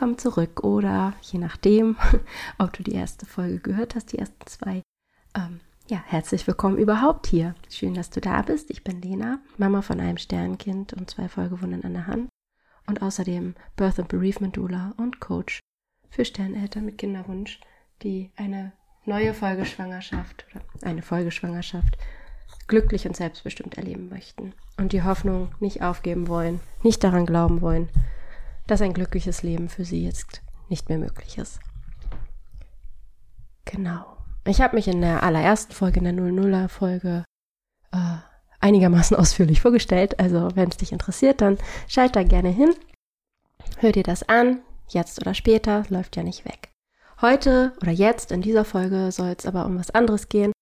Willkommen zurück oder je nachdem, ob du die erste Folge gehört hast, die ersten zwei. Ähm, ja, herzlich willkommen überhaupt hier. Schön, dass du da bist. Ich bin Lena, Mama von einem Sternkind und zwei Folgewunden an der Hand und außerdem Birth and Bereavement Doula und Coach für Sterneltern mit Kinderwunsch, die eine neue Folgeschwangerschaft oder eine Folgeschwangerschaft glücklich und selbstbestimmt erleben möchten und die Hoffnung nicht aufgeben wollen, nicht daran glauben wollen, dass ein glückliches Leben für sie jetzt nicht mehr möglich ist. Genau. Ich habe mich in der allerersten Folge, in der 00er Folge, äh, einigermaßen ausführlich vorgestellt. Also wenn es dich interessiert, dann schalt da gerne hin. Hör dir das an, jetzt oder später, läuft ja nicht weg. Heute oder jetzt in dieser Folge soll es aber um was anderes gehen,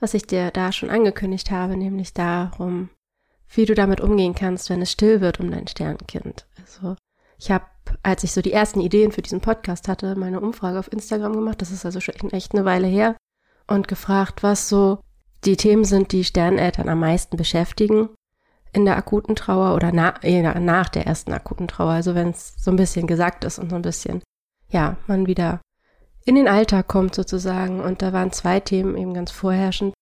was ich dir da schon angekündigt habe, nämlich darum, wie du damit umgehen kannst, wenn es still wird um dein Sternkind. Also ich habe, als ich so die ersten Ideen für diesen Podcast hatte, meine Umfrage auf Instagram gemacht. Das ist also schon echt eine Weile her. Und gefragt, was so die Themen sind, die Sterneltern am meisten beschäftigen in der akuten Trauer oder na, nach der ersten akuten Trauer. Also wenn es so ein bisschen gesagt ist und so ein bisschen, ja, man wieder in den Alltag kommt sozusagen. Und da waren zwei Themen eben ganz vorherrschend.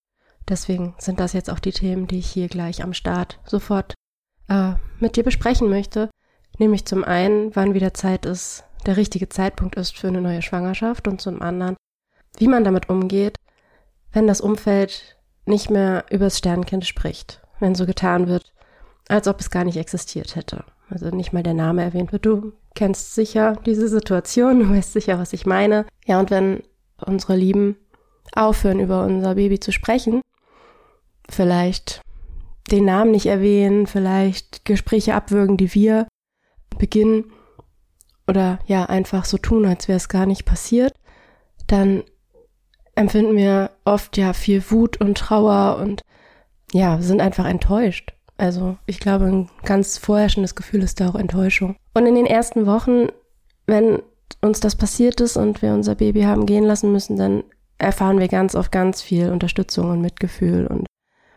Deswegen sind das jetzt auch die Themen, die ich hier gleich am Start sofort äh, mit dir besprechen möchte. Nämlich zum einen, wann wieder Zeit ist, der richtige Zeitpunkt ist für eine neue Schwangerschaft und zum anderen, wie man damit umgeht, wenn das Umfeld nicht mehr übers Sternkind spricht, wenn so getan wird, als ob es gar nicht existiert hätte. Also nicht mal der Name erwähnt wird. Du kennst sicher diese Situation, du weißt sicher, was ich meine. Ja, und wenn unsere Lieben aufhören, über unser Baby zu sprechen, vielleicht den Namen nicht erwähnen, vielleicht Gespräche abwürgen, die wir beginnen oder ja einfach so tun, als wäre es gar nicht passiert, dann empfinden wir oft ja viel Wut und Trauer und ja, sind einfach enttäuscht. Also ich glaube, ein ganz vorherrschendes Gefühl ist da auch Enttäuschung. Und in den ersten Wochen, wenn uns das passiert ist und wir unser Baby haben gehen lassen müssen, dann erfahren wir ganz oft ganz viel Unterstützung und Mitgefühl und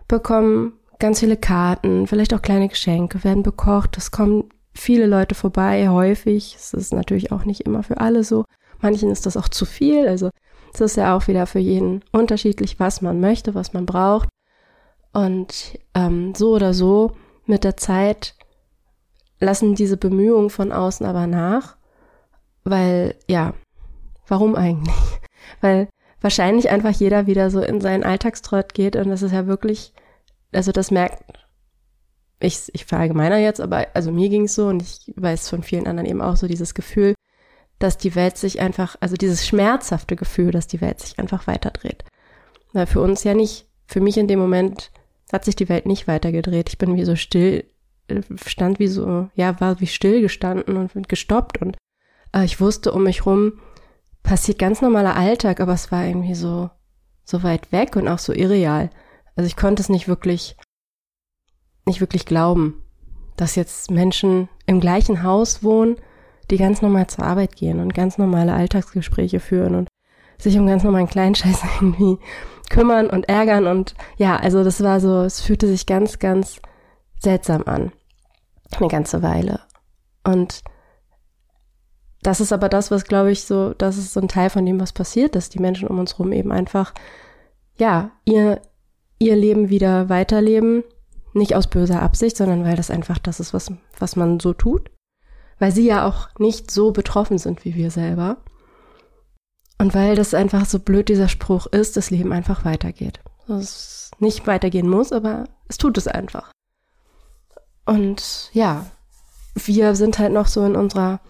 bekommen ganz viele Karten, vielleicht auch kleine Geschenke, werden bekocht, es kommen viele Leute vorbei, häufig. Es ist natürlich auch nicht immer für alle so. Manchen ist das auch zu viel. Also es ist ja auch wieder für jeden unterschiedlich, was man möchte, was man braucht. Und ähm, so oder so mit der Zeit lassen diese Bemühungen von außen aber nach, weil ja, warum eigentlich? Weil wahrscheinlich einfach jeder wieder so in seinen Alltagstrott geht und das ist ja wirklich, also das merkt ich, ich verallgemeiner jetzt, aber also mir ging es so und ich weiß von vielen anderen eben auch so dieses Gefühl, dass die Welt sich einfach, also dieses schmerzhafte Gefühl, dass die Welt sich einfach weiterdreht. Weil für uns ja nicht, für mich in dem Moment hat sich die Welt nicht weitergedreht. Ich bin wie so still, stand wie so, ja, war wie still gestanden und gestoppt und äh, ich wusste um mich rum, passiert ganz normaler Alltag, aber es war irgendwie so, so weit weg und auch so irreal. Also ich konnte es nicht wirklich nicht wirklich glauben, dass jetzt Menschen im gleichen Haus wohnen, die ganz normal zur Arbeit gehen und ganz normale Alltagsgespräche führen und sich um ganz normalen Kleinscheiß irgendwie kümmern und ärgern und ja, also das war so, es fühlte sich ganz, ganz seltsam an. Eine ganze Weile. Und das ist aber das, was glaube ich so, das ist so ein Teil von dem, was passiert, dass die Menschen um uns rum eben einfach, ja, ihr, ihr Leben wieder weiterleben nicht aus böser Absicht, sondern weil das einfach das ist, was, was man so tut. Weil sie ja auch nicht so betroffen sind wie wir selber. Und weil das einfach so blöd dieser Spruch ist, das Leben einfach weitergeht. Es nicht weitergehen muss, aber es tut es einfach. Und ja, wir sind halt noch so in unserer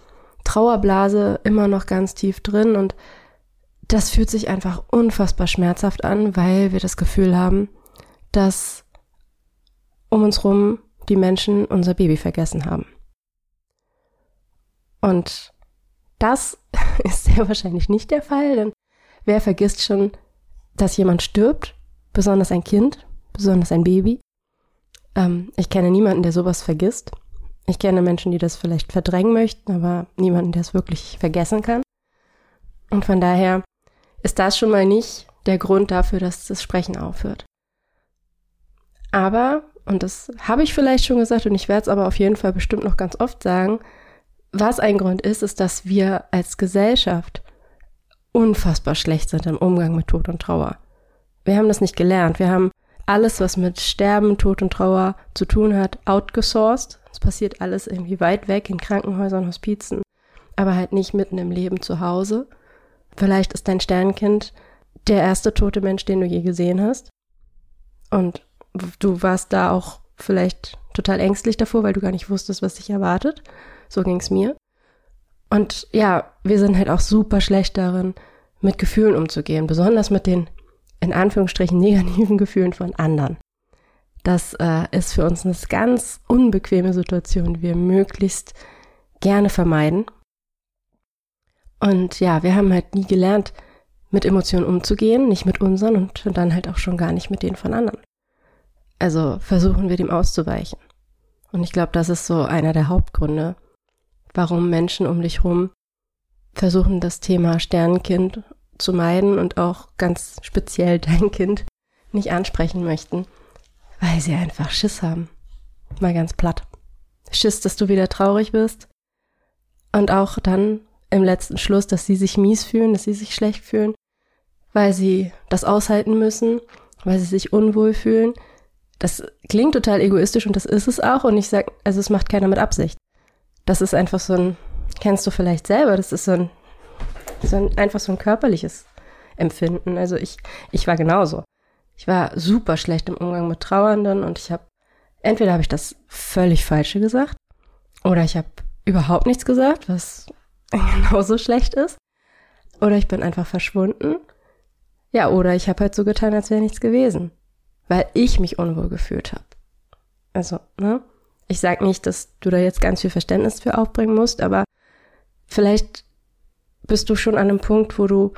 Trauerblase immer noch ganz tief drin und das fühlt sich einfach unfassbar schmerzhaft an, weil wir das Gefühl haben, dass um uns rum die Menschen unser Baby vergessen haben. Und das ist sehr wahrscheinlich nicht der Fall, denn wer vergisst schon, dass jemand stirbt, besonders ein Kind, besonders ein Baby? Ähm, ich kenne niemanden, der sowas vergisst. Ich kenne Menschen, die das vielleicht verdrängen möchten, aber niemanden, der es wirklich vergessen kann. Und von daher ist das schon mal nicht der Grund dafür, dass das Sprechen aufhört. Aber, und das habe ich vielleicht schon gesagt und ich werde es aber auf jeden Fall bestimmt noch ganz oft sagen, was ein Grund ist, ist, dass wir als Gesellschaft unfassbar schlecht sind im Umgang mit Tod und Trauer. Wir haben das nicht gelernt. Wir haben alles, was mit Sterben, Tod und Trauer zu tun hat, outgesourced. Es passiert alles irgendwie weit weg in Krankenhäusern, Hospizen, aber halt nicht mitten im Leben zu Hause. Vielleicht ist dein Sternkind der erste tote Mensch, den du je gesehen hast. Und du warst da auch vielleicht total ängstlich davor, weil du gar nicht wusstest, was dich erwartet. So ging's mir. Und ja, wir sind halt auch super schlecht darin, mit Gefühlen umzugehen, besonders mit den in Anführungsstrichen negativen Gefühlen von anderen. Das äh, ist für uns eine ganz unbequeme Situation, die wir möglichst gerne vermeiden. Und ja, wir haben halt nie gelernt, mit Emotionen umzugehen, nicht mit unseren und dann halt auch schon gar nicht mit denen von anderen. Also versuchen wir dem auszuweichen. Und ich glaube, das ist so einer der Hauptgründe, warum Menschen um dich rum versuchen, das Thema Sternenkind zu meiden und auch ganz speziell dein Kind nicht ansprechen möchten, weil sie einfach Schiss haben. Mal ganz platt. Schiss, dass du wieder traurig wirst und auch dann im letzten Schluss, dass sie sich mies fühlen, dass sie sich schlecht fühlen, weil sie das aushalten müssen, weil sie sich unwohl fühlen. Das klingt total egoistisch und das ist es auch und ich sag, also es macht keiner mit Absicht. Das ist einfach so ein, kennst du vielleicht selber, das ist so ein, so ein einfach so ein körperliches Empfinden. Also ich, ich war genauso. Ich war super schlecht im Umgang mit Trauernden und ich habe, entweder habe ich das völlig Falsche gesagt oder ich habe überhaupt nichts gesagt, was genauso schlecht ist. Oder ich bin einfach verschwunden. Ja, oder ich habe halt so getan, als wäre nichts gewesen. Weil ich mich unwohl gefühlt habe. Also, ne? Ich sag nicht, dass du da jetzt ganz viel Verständnis für aufbringen musst, aber vielleicht bist du schon an einem Punkt, wo du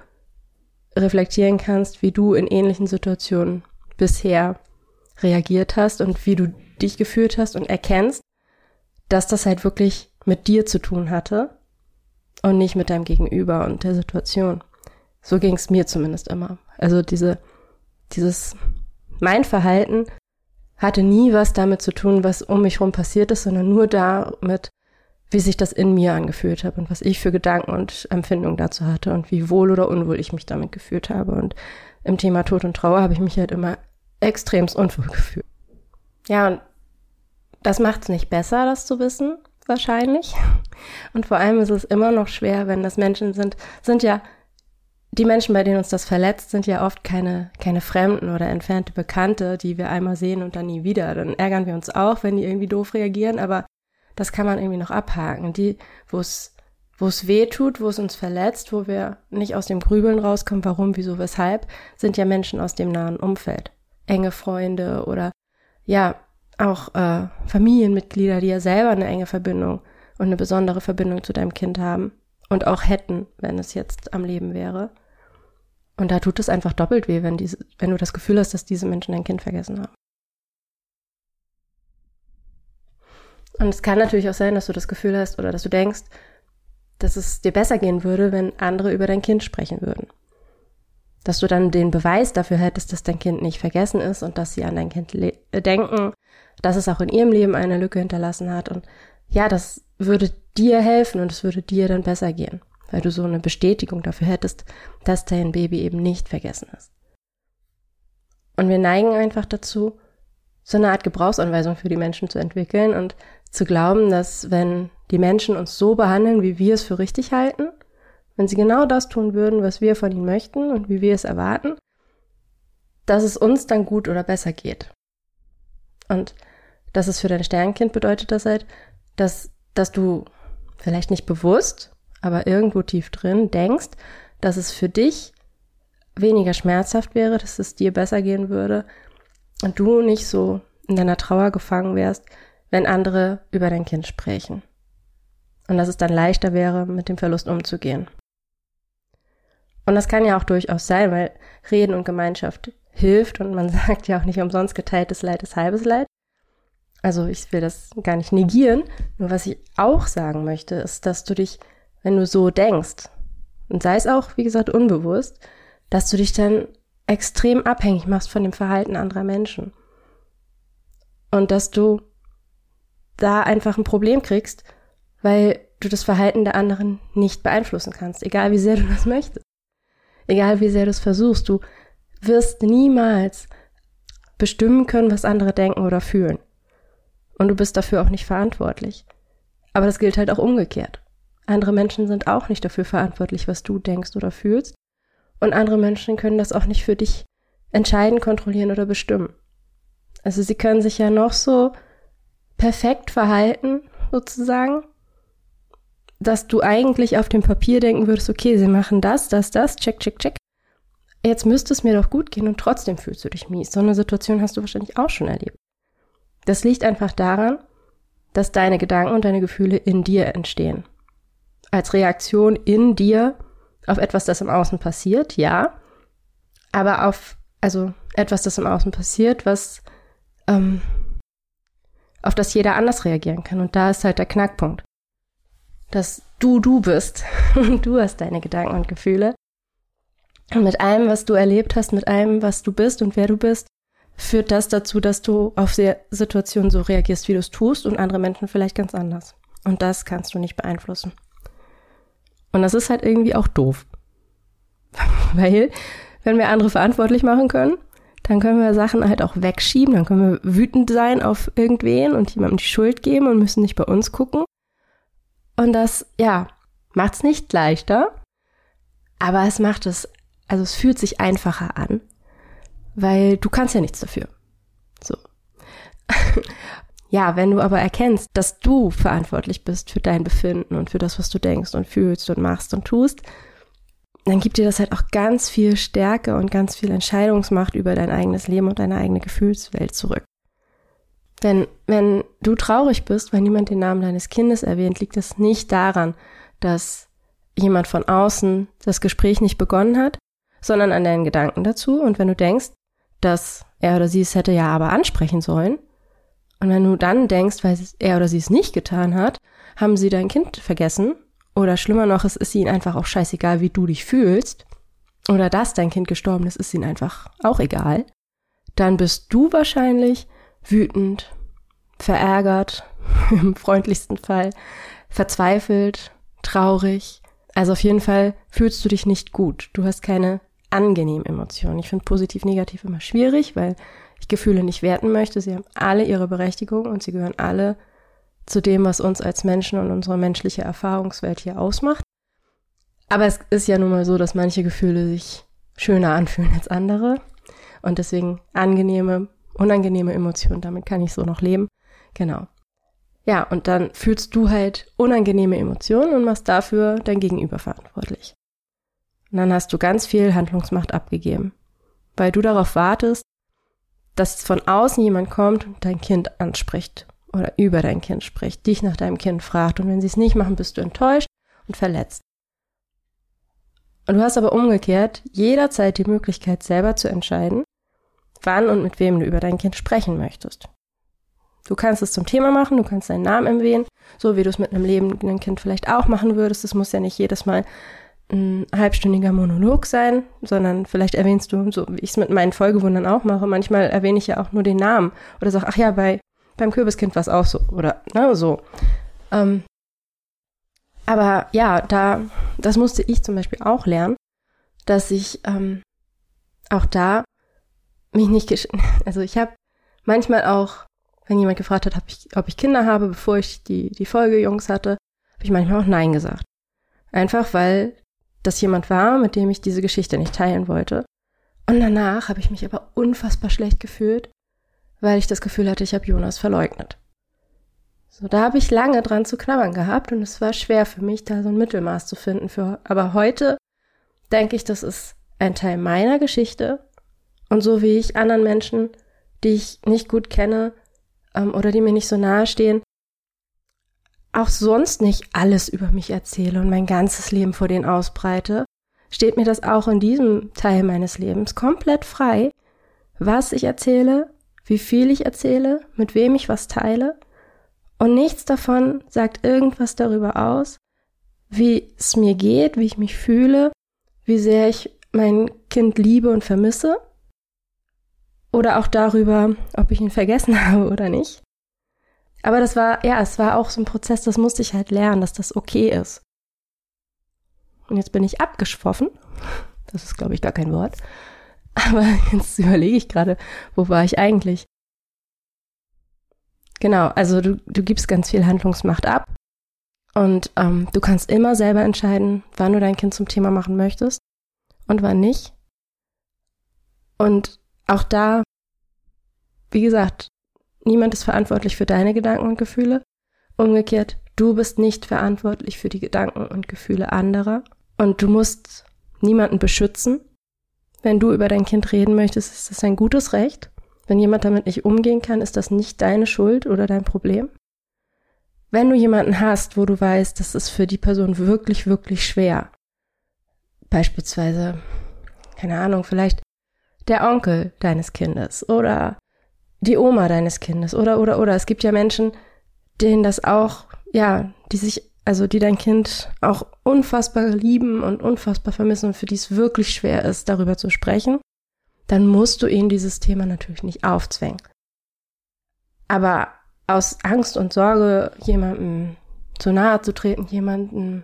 reflektieren kannst, wie du in ähnlichen Situationen bisher reagiert hast und wie du dich gefühlt hast und erkennst, dass das halt wirklich mit dir zu tun hatte und nicht mit deinem Gegenüber und der Situation. So ging es mir zumindest immer. Also diese, dieses, mein Verhalten hatte nie was damit zu tun, was um mich rum passiert ist, sondern nur damit, wie sich das in mir angefühlt hat und was ich für Gedanken und Empfindungen dazu hatte und wie wohl oder unwohl ich mich damit gefühlt habe. Und im Thema Tod und Trauer habe ich mich halt immer extremst unwohl gefühlt. Ja, und das macht es nicht besser, das zu wissen, wahrscheinlich. Und vor allem ist es immer noch schwer, wenn das Menschen sind, sind ja die Menschen, bei denen uns das verletzt, sind ja oft keine, keine Fremden oder entfernte Bekannte, die wir einmal sehen und dann nie wieder. Dann ärgern wir uns auch, wenn die irgendwie doof reagieren, aber das kann man irgendwie noch abhaken. Die, wo es, wo es weh tut, wo es uns verletzt, wo wir nicht aus dem Grübeln rauskommen, warum, wieso, weshalb, sind ja Menschen aus dem nahen Umfeld. Enge Freunde oder ja, auch äh, Familienmitglieder, die ja selber eine enge Verbindung und eine besondere Verbindung zu deinem Kind haben und auch hätten, wenn es jetzt am Leben wäre. Und da tut es einfach doppelt weh, wenn, diese, wenn du das Gefühl hast, dass diese Menschen dein Kind vergessen haben. Und es kann natürlich auch sein, dass du das Gefühl hast oder dass du denkst, dass es dir besser gehen würde, wenn andere über dein Kind sprechen würden. Dass du dann den Beweis dafür hättest, dass dein Kind nicht vergessen ist und dass sie an dein Kind denken dass es auch in ihrem Leben eine Lücke hinterlassen hat. Und ja, das würde dir helfen und es würde dir dann besser gehen, weil du so eine Bestätigung dafür hättest, dass dein Baby eben nicht vergessen ist. Und wir neigen einfach dazu, so eine Art Gebrauchsanweisung für die Menschen zu entwickeln und zu glauben, dass wenn die Menschen uns so behandeln, wie wir es für richtig halten, wenn sie genau das tun würden, was wir von ihnen möchten und wie wir es erwarten, dass es uns dann gut oder besser geht. Und das ist für dein Sternkind bedeutet das halt, dass, dass du vielleicht nicht bewusst, aber irgendwo tief drin denkst, dass es für dich weniger schmerzhaft wäre, dass es dir besser gehen würde und du nicht so in deiner Trauer gefangen wärst, wenn andere über dein Kind sprechen. Und dass es dann leichter wäre, mit dem Verlust umzugehen. Und das kann ja auch durchaus sein, weil Reden und Gemeinschaft hilft und man sagt ja auch nicht umsonst geteiltes Leid ist halbes Leid. Also ich will das gar nicht negieren. Nur was ich auch sagen möchte, ist, dass du dich, wenn du so denkst, und sei es auch, wie gesagt, unbewusst, dass du dich dann extrem abhängig machst von dem Verhalten anderer Menschen. Und dass du da einfach ein Problem kriegst, weil du das Verhalten der anderen nicht beeinflussen kannst, egal wie sehr du das möchtest. Egal wie sehr du es versuchst, du wirst niemals bestimmen können, was andere denken oder fühlen. Und du bist dafür auch nicht verantwortlich. Aber das gilt halt auch umgekehrt. Andere Menschen sind auch nicht dafür verantwortlich, was du denkst oder fühlst. Und andere Menschen können das auch nicht für dich entscheiden, kontrollieren oder bestimmen. Also sie können sich ja noch so perfekt verhalten, sozusagen, dass du eigentlich auf dem Papier denken würdest, okay, sie machen das, das, das, check, check, check. Jetzt müsste es mir doch gut gehen und trotzdem fühlst du dich mies. So eine Situation hast du wahrscheinlich auch schon erlebt. Das liegt einfach daran, dass deine Gedanken und deine Gefühle in dir entstehen. Als Reaktion in dir auf etwas, das im Außen passiert, ja. Aber auf, also etwas, das im Außen passiert, was, ähm, auf das jeder anders reagieren kann. Und da ist halt der Knackpunkt. Dass du du bist. Und du hast deine Gedanken und Gefühle. Und mit allem, was du erlebt hast, mit allem, was du bist und wer du bist, führt das dazu, dass du auf Situationen so reagierst, wie du es tust und andere Menschen vielleicht ganz anders. Und das kannst du nicht beeinflussen. Und das ist halt irgendwie auch doof. Weil, wenn wir andere verantwortlich machen können, dann können wir Sachen halt auch wegschieben, dann können wir wütend sein auf irgendwen und jemandem die Schuld geben und müssen nicht bei uns gucken. Und das, ja, macht's nicht leichter, aber es macht es, also es fühlt sich einfacher an, weil du kannst ja nichts dafür. So. ja, wenn du aber erkennst, dass du verantwortlich bist für dein Befinden und für das, was du denkst und fühlst und machst und tust, dann gibt dir das halt auch ganz viel Stärke und ganz viel Entscheidungsmacht über dein eigenes Leben und deine eigene Gefühlswelt zurück. Denn wenn du traurig bist, weil niemand den Namen deines Kindes erwähnt, liegt es nicht daran, dass jemand von außen das Gespräch nicht begonnen hat, sondern an deinen Gedanken dazu. Und wenn du denkst, dass er oder sie es hätte ja aber ansprechen sollen, und wenn du dann denkst, weil er oder sie es nicht getan hat, haben sie dein Kind vergessen, oder schlimmer noch, es ist ihnen einfach auch scheißegal, wie du dich fühlst, oder dass dein Kind gestorben ist, ist ihnen einfach auch egal, dann bist du wahrscheinlich wütend, verärgert, im freundlichsten Fall, verzweifelt, traurig. Also auf jeden Fall fühlst du dich nicht gut. Du hast keine angenehmen Emotionen. Ich finde positiv, negativ immer schwierig, weil Gefühle nicht werten möchte. Sie haben alle ihre Berechtigung und sie gehören alle zu dem, was uns als Menschen und unsere menschliche Erfahrungswelt hier ausmacht. Aber es ist ja nun mal so, dass manche Gefühle sich schöner anfühlen als andere und deswegen angenehme, unangenehme Emotionen, damit kann ich so noch leben. Genau. Ja, und dann fühlst du halt unangenehme Emotionen und machst dafür dein Gegenüber verantwortlich. Und dann hast du ganz viel Handlungsmacht abgegeben, weil du darauf wartest, dass von außen jemand kommt und dein Kind anspricht oder über dein Kind spricht, dich nach deinem Kind fragt und wenn sie es nicht machen, bist du enttäuscht und verletzt. Und du hast aber umgekehrt jederzeit die Möglichkeit selber zu entscheiden, wann und mit wem du über dein Kind sprechen möchtest. Du kannst es zum Thema machen, du kannst deinen Namen erwähnen, so wie du es mit einem lebenden Kind vielleicht auch machen würdest. Es muss ja nicht jedes Mal ein halbstündiger Monolog sein, sondern vielleicht erwähnst du, so wie ich es mit meinen Folgewundern auch mache, manchmal erwähne ich ja auch nur den Namen oder sag, ach ja, bei beim Kürbiskind war es auch so oder ne, so. Ähm, aber ja, da, das musste ich zum Beispiel auch lernen, dass ich ähm, auch da mich nicht, also ich habe manchmal auch, wenn jemand gefragt hat, ob ich, ob ich Kinder habe, bevor ich die, die Folge Jungs hatte, habe ich manchmal auch Nein gesagt. Einfach weil das jemand war, mit dem ich diese Geschichte nicht teilen wollte. Und danach habe ich mich aber unfassbar schlecht gefühlt, weil ich das Gefühl hatte, ich habe Jonas verleugnet. So, da habe ich lange dran zu knabbern gehabt und es war schwer für mich, da so ein Mittelmaß zu finden. Für, aber heute denke ich, das ist ein Teil meiner Geschichte und so wie ich anderen Menschen, die ich nicht gut kenne, ähm, oder die mir nicht so nahe stehen, auch sonst nicht alles über mich erzähle und mein ganzes Leben vor denen ausbreite, steht mir das auch in diesem Teil meines Lebens komplett frei, was ich erzähle, wie viel ich erzähle, mit wem ich was teile. Und nichts davon sagt irgendwas darüber aus, wie es mir geht, wie ich mich fühle, wie sehr ich mein Kind liebe und vermisse. Oder auch darüber, ob ich ihn vergessen habe oder nicht. Aber das war, ja, es war auch so ein Prozess, das musste ich halt lernen, dass das okay ist. Und jetzt bin ich abgeschwoffen. Das ist, glaube ich, gar kein Wort. Aber jetzt überlege ich gerade, wo war ich eigentlich? Genau, also du, du gibst ganz viel Handlungsmacht ab. Und ähm, du kannst immer selber entscheiden, wann du dein Kind zum Thema machen möchtest und wann nicht. Und auch da, wie gesagt, Niemand ist verantwortlich für deine Gedanken und Gefühle. Umgekehrt, du bist nicht verantwortlich für die Gedanken und Gefühle anderer. Und du musst niemanden beschützen. Wenn du über dein Kind reden möchtest, ist das ein gutes Recht. Wenn jemand damit nicht umgehen kann, ist das nicht deine Schuld oder dein Problem. Wenn du jemanden hast, wo du weißt, das ist für die Person wirklich, wirklich schwer, beispielsweise, keine Ahnung, vielleicht der Onkel deines Kindes oder die Oma deines Kindes. Oder oder oder. Es gibt ja Menschen, denen das auch ja, die sich also die dein Kind auch unfassbar lieben und unfassbar vermissen und für die es wirklich schwer ist, darüber zu sprechen, dann musst du ihnen dieses Thema natürlich nicht aufzwängen. Aber aus Angst und Sorge, jemandem zu nahe zu treten, jemanden,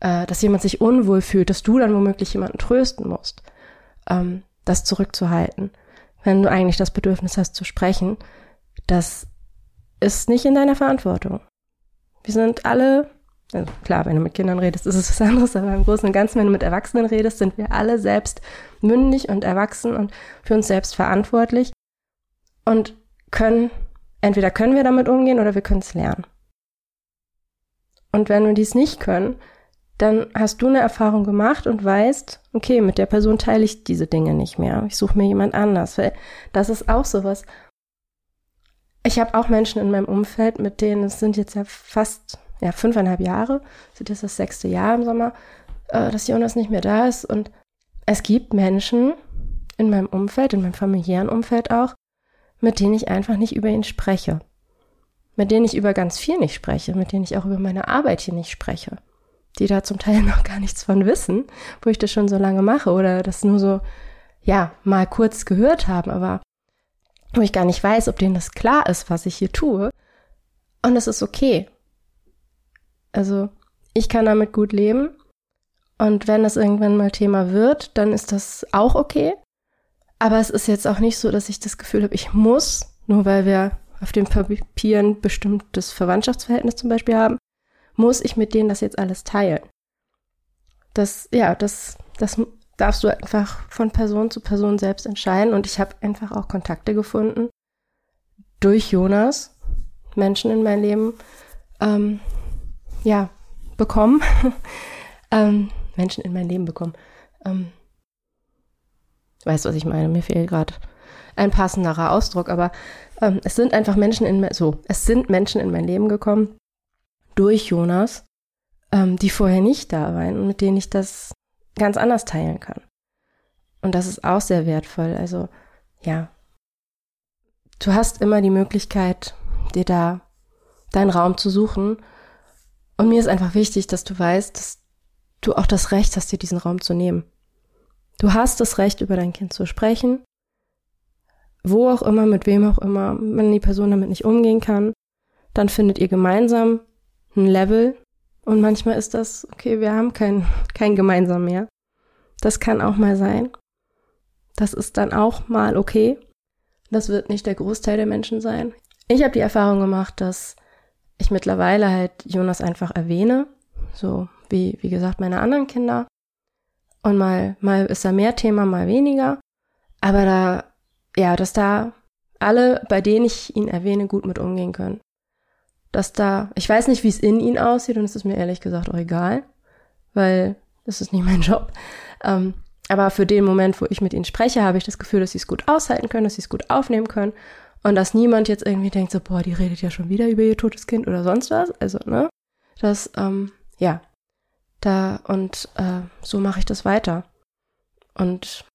äh, dass jemand sich unwohl fühlt, dass du dann womöglich jemanden trösten musst, ähm, das zurückzuhalten wenn du eigentlich das Bedürfnis hast zu sprechen, das ist nicht in deiner Verantwortung. Wir sind alle, also klar, wenn du mit Kindern redest, ist es was anderes, aber im Großen und Ganzen, wenn du mit Erwachsenen redest, sind wir alle selbst mündig und erwachsen und für uns selbst verantwortlich und können, entweder können wir damit umgehen oder wir können es lernen. Und wenn wir dies nicht können, dann hast du eine Erfahrung gemacht und weißt, okay, mit der Person teile ich diese Dinge nicht mehr. Ich suche mir jemand anders. Weil das ist auch sowas. Ich habe auch Menschen in meinem Umfeld, mit denen es sind jetzt ja fast ja, fünfeinhalb Jahre, sind jetzt das sechste Jahr im Sommer, äh, dass Jonas nicht mehr da ist. Und es gibt Menschen in meinem Umfeld, in meinem familiären Umfeld auch, mit denen ich einfach nicht über ihn spreche. Mit denen ich über ganz viel nicht spreche, mit denen ich auch über meine Arbeit hier nicht spreche die da zum Teil noch gar nichts von wissen, wo ich das schon so lange mache oder das nur so, ja, mal kurz gehört haben, aber wo ich gar nicht weiß, ob denen das klar ist, was ich hier tue. Und es ist okay. Also, ich kann damit gut leben. Und wenn das irgendwann mal Thema wird, dann ist das auch okay. Aber es ist jetzt auch nicht so, dass ich das Gefühl habe, ich muss, nur weil wir auf den Papieren bestimmtes Verwandtschaftsverhältnis zum Beispiel haben, muss ich mit denen das jetzt alles teilen? Das, ja, das, das darfst du einfach von Person zu Person selbst entscheiden. Und ich habe einfach auch Kontakte gefunden durch Jonas, Menschen in mein Leben, ähm, ja, bekommen. ähm, Menschen in mein Leben bekommen. Ähm, weißt du, was ich meine? Mir fehlt gerade ein passenderer Ausdruck, aber ähm, es sind einfach Menschen in so, es sind Menschen in mein Leben gekommen, durch Jonas, ähm, die vorher nicht da waren und mit denen ich das ganz anders teilen kann. Und das ist auch sehr wertvoll. Also ja, du hast immer die Möglichkeit, dir da deinen Raum zu suchen. Und mir ist einfach wichtig, dass du weißt, dass du auch das Recht hast, dir diesen Raum zu nehmen. Du hast das Recht, über dein Kind zu sprechen, wo auch immer, mit wem auch immer. Wenn die Person damit nicht umgehen kann, dann findet ihr gemeinsam ein Level und manchmal ist das, okay, wir haben kein, kein gemeinsam mehr. Das kann auch mal sein. Das ist dann auch mal okay. Das wird nicht der Großteil der Menschen sein. Ich habe die Erfahrung gemacht, dass ich mittlerweile halt Jonas einfach erwähne, so wie, wie gesagt, meine anderen Kinder. Und mal, mal ist da mehr Thema, mal weniger. Aber da, ja, dass da alle, bei denen ich ihn erwähne, gut mit umgehen können dass da, ich weiß nicht, wie es in ihnen aussieht und es ist mir ehrlich gesagt auch egal, weil das ist nicht mein Job. Ähm, aber für den Moment, wo ich mit ihnen spreche, habe ich das Gefühl, dass sie es gut aushalten können, dass sie es gut aufnehmen können Und dass niemand jetzt irgendwie denkt, so, boah, die redet ja schon wieder über ihr totes Kind oder sonst was. Also, ne? Das, ähm, ja. Da, und äh, so mache ich das weiter. Und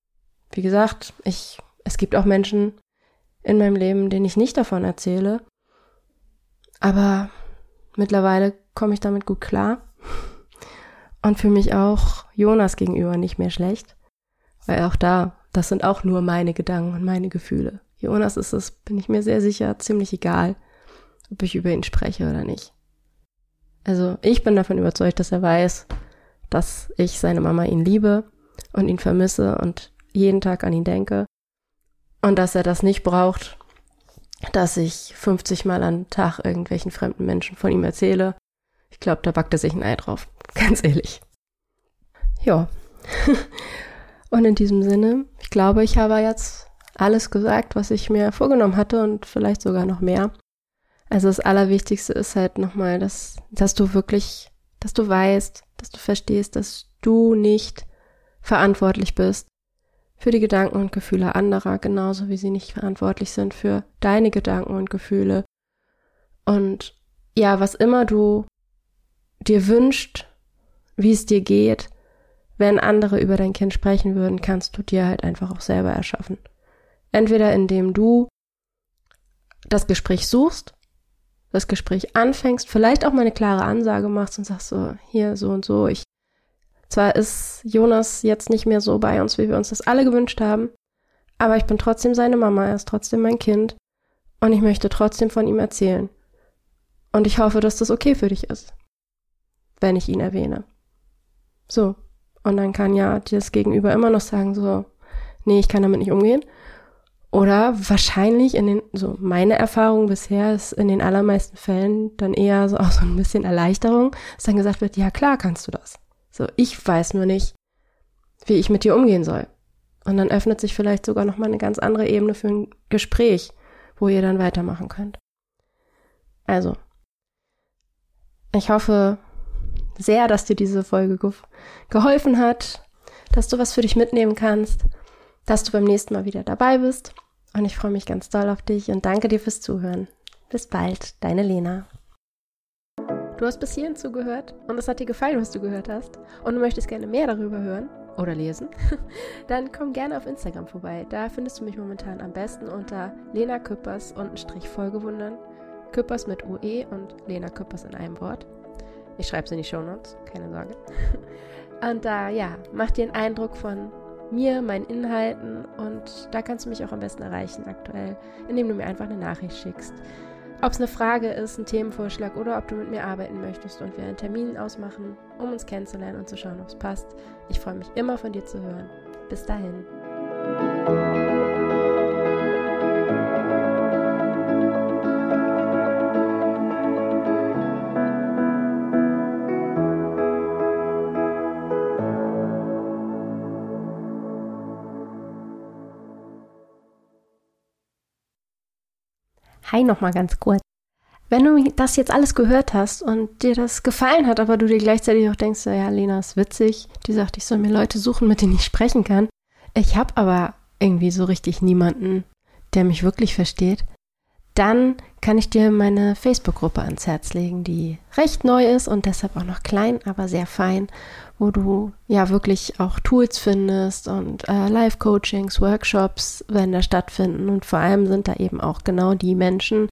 wie gesagt, ich, es gibt auch Menschen in meinem Leben, denen ich nicht davon erzähle. Aber mittlerweile komme ich damit gut klar. Und für mich auch Jonas gegenüber nicht mehr schlecht. Weil auch da, das sind auch nur meine Gedanken und meine Gefühle. Jonas ist es, bin ich mir sehr sicher, ziemlich egal, ob ich über ihn spreche oder nicht. Also ich bin davon überzeugt, dass er weiß, dass ich seine Mama ihn liebe und ihn vermisse und jeden Tag an ihn denke. Und dass er das nicht braucht, dass ich 50 Mal am Tag irgendwelchen fremden Menschen von ihm erzähle. Ich glaube, da backt er sich ein Ei drauf. Ganz ehrlich. Ja. und in diesem Sinne, ich glaube, ich habe jetzt alles gesagt, was ich mir vorgenommen hatte und vielleicht sogar noch mehr. Also das Allerwichtigste ist halt nochmal, dass, dass du wirklich, dass du weißt, dass du verstehst, dass du nicht verantwortlich bist für die Gedanken und Gefühle anderer, genauso wie sie nicht verantwortlich sind für deine Gedanken und Gefühle. Und ja, was immer du dir wünscht, wie es dir geht, wenn andere über dein Kind sprechen würden, kannst du dir halt einfach auch selber erschaffen. Entweder indem du das Gespräch suchst das Gespräch anfängst, vielleicht auch mal eine klare Ansage machst und sagst so, hier so und so, ich zwar ist Jonas jetzt nicht mehr so bei uns, wie wir uns das alle gewünscht haben, aber ich bin trotzdem seine Mama, er ist trotzdem mein Kind und ich möchte trotzdem von ihm erzählen. Und ich hoffe, dass das okay für dich ist, wenn ich ihn erwähne. So. Und dann kann ja das Gegenüber immer noch sagen so, nee, ich kann damit nicht umgehen. Oder wahrscheinlich in den, so meine Erfahrung bisher ist in den allermeisten Fällen dann eher so auch so ein bisschen Erleichterung, dass dann gesagt wird, ja klar kannst du das. So, ich weiß nur nicht, wie ich mit dir umgehen soll. Und dann öffnet sich vielleicht sogar nochmal eine ganz andere Ebene für ein Gespräch, wo ihr dann weitermachen könnt. Also, ich hoffe sehr, dass dir diese Folge ge geholfen hat, dass du was für dich mitnehmen kannst dass du beim nächsten Mal wieder dabei bist. Und ich freue mich ganz doll auf dich und danke dir fürs Zuhören. Bis bald, deine Lena. Du hast bis hierhin zugehört und es hat dir gefallen, was du gehört hast und du möchtest gerne mehr darüber hören oder lesen, dann komm gerne auf Instagram vorbei. Da findest du mich momentan am besten unter Lena Küppers und Strich Folgewundern. Küppers mit UE und Lena Küppers in einem Wort. Ich schreibe es in die Show Notes, keine Sorge. Und da, ja, mach dir einen Eindruck von mir, meinen Inhalten und da kannst du mich auch am besten erreichen aktuell, indem du mir einfach eine Nachricht schickst. Ob es eine Frage ist, ein Themenvorschlag oder ob du mit mir arbeiten möchtest und wir einen Termin ausmachen, um uns kennenzulernen und zu schauen, ob es passt. Ich freue mich immer von dir zu hören. Bis dahin. Hi nochmal ganz kurz. Wenn du das jetzt alles gehört hast und dir das gefallen hat, aber du dir gleichzeitig auch denkst, ja, Lena ist witzig, die sagt, ich soll mir Leute suchen, mit denen ich sprechen kann. Ich habe aber irgendwie so richtig niemanden, der mich wirklich versteht. Dann kann ich dir meine Facebook-Gruppe ans Herz legen, die recht neu ist und deshalb auch noch klein, aber sehr fein, wo du ja wirklich auch Tools findest und äh, Live-Coachings, Workshops werden da stattfinden und vor allem sind da eben auch genau die Menschen,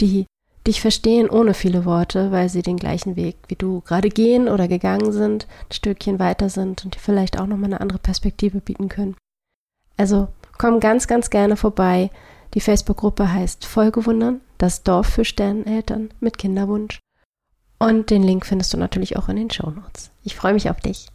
die dich verstehen ohne viele Worte, weil sie den gleichen Weg wie du gerade gehen oder gegangen sind, ein Stückchen weiter sind und dir vielleicht auch nochmal eine andere Perspektive bieten können. Also komm ganz, ganz gerne vorbei. Die Facebook-Gruppe heißt Vollgewundern, das Dorf für Sterneneltern mit Kinderwunsch. Und den Link findest du natürlich auch in den Show Notes. Ich freue mich auf dich.